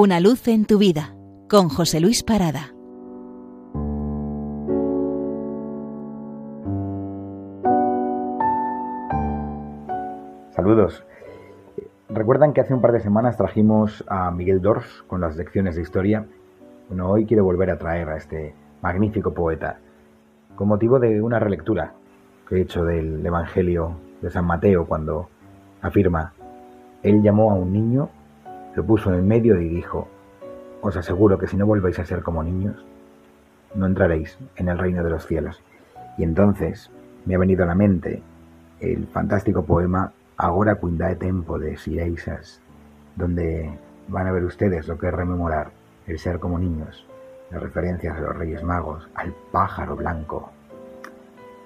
Una luz en tu vida con José Luis Parada. Saludos. ¿Recuerdan que hace un par de semanas trajimos a Miguel Dors con las lecciones de historia? Bueno, hoy quiero volver a traer a este magnífico poeta con motivo de una relectura que he hecho del Evangelio de San Mateo cuando afirma, Él llamó a un niño, lo puso en el medio y dijo, os aseguro que si no volvéis a ser como niños, no entraréis en el reino de los cielos. Y entonces me ha venido a la mente el fantástico poema Agora quindae tempo de Sireisas, donde van a ver ustedes lo que es rememorar el ser como niños, las referencias a los Reyes Magos, al pájaro blanco.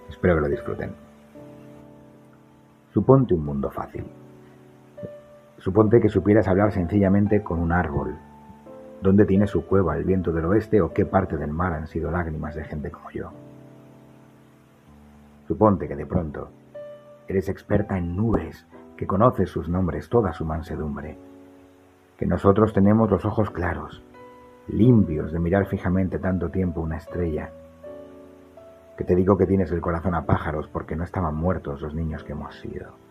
Espero que lo disfruten. Suponte un mundo fácil. Suponte que supieras hablar sencillamente con un árbol. ¿Dónde tiene su cueva el viento del oeste o qué parte del mar han sido lágrimas de gente como yo? Suponte que de pronto Eres experta en nubes, que conoces sus nombres, toda su mansedumbre. Que nosotros tenemos los ojos claros, limpios de mirar fijamente tanto tiempo una estrella. Que te digo que tienes el corazón a pájaros porque no estaban muertos los niños que hemos sido.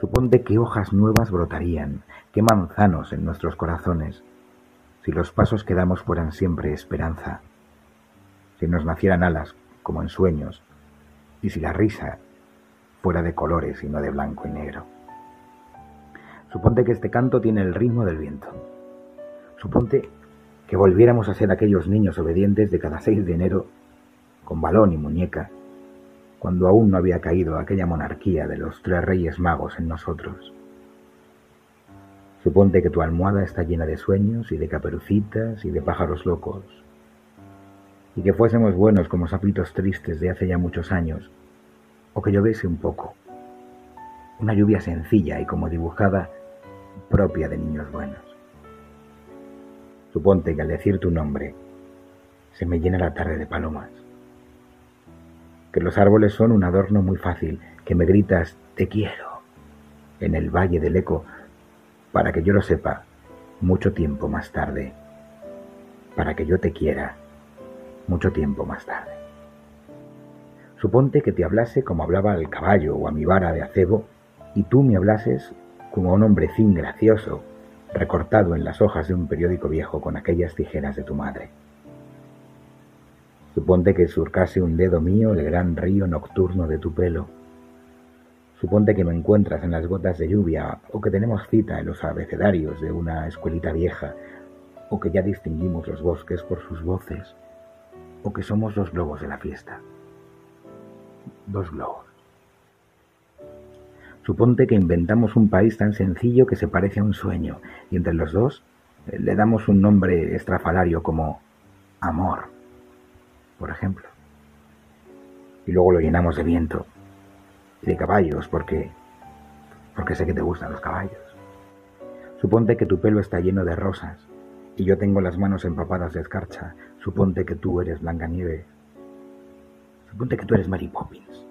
Suponte qué hojas nuevas brotarían, qué manzanos en nuestros corazones, si los pasos que damos fueran siempre esperanza, si nos nacieran alas como en sueños, y si la risa fuera de colores y no de blanco y negro. Suponte que este canto tiene el ritmo del viento. Suponte que volviéramos a ser aquellos niños obedientes de cada 6 de enero, con balón y muñeca, cuando aún no había caído aquella monarquía de los tres reyes magos en nosotros. Suponte que tu almohada está llena de sueños y de caperucitas y de pájaros locos, y que fuésemos buenos como sapitos tristes de hace ya muchos años, o que lloviese un poco. Una lluvia sencilla y como dibujada, propia de niños buenos. Suponte que al decir tu nombre, se me llena la tarde de palomas. Que los árboles son un adorno muy fácil, que me gritas te quiero en el valle del eco, para que yo lo sepa mucho tiempo más tarde, para que yo te quiera mucho tiempo más tarde. Suponte que te hablase como hablaba al caballo o a mi vara de acebo, y tú me hablases como a un hombrecín gracioso, recortado en las hojas de un periódico viejo con aquellas tijeras de tu madre. Suponte que surcase un dedo mío el gran río nocturno de tu pelo. Suponte que me encuentras en las gotas de lluvia, o que tenemos cita en los abecedarios de una escuelita vieja, o que ya distinguimos los bosques por sus voces, o que somos los globos de la fiesta. Dos globos. Suponte que inventamos un país tan sencillo que se parece a un sueño, y entre los dos eh, le damos un nombre estrafalario como amor, por ejemplo. Y luego lo llenamos de viento y de caballos, porque porque sé que te gustan los caballos. Suponte que tu pelo está lleno de rosas y yo tengo las manos empapadas de escarcha. Suponte que tú eres Nieve. Suponte que tú eres Mary Poppins.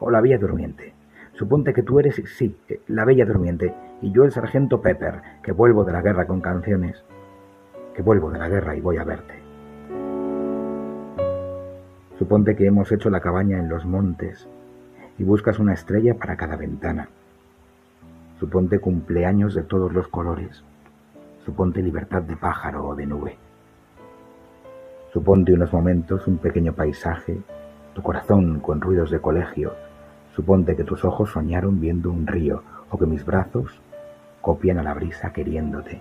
O la Bella Durmiente. Suponte que tú eres, sí, la Bella Durmiente. Y yo el Sargento Pepper, que vuelvo de la guerra con canciones. Que vuelvo de la guerra y voy a verte. Suponte que hemos hecho la cabaña en los montes y buscas una estrella para cada ventana. Suponte cumpleaños de todos los colores Suponte libertad de pájaro o de nube. Suponte unos momentos un pequeño paisaje, tu corazón con ruidos de colegio. Suponte que tus ojos soñaron viendo un río o que mis brazos copian a la brisa queriéndote.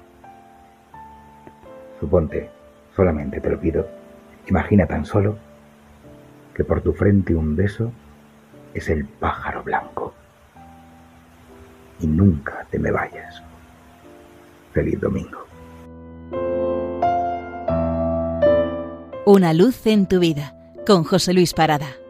Suponte, solamente te lo pido, imagina tan solo que por tu frente un beso es el pájaro blanco. Y nunca te me vayas. Feliz domingo. Una luz en tu vida con José Luis Parada.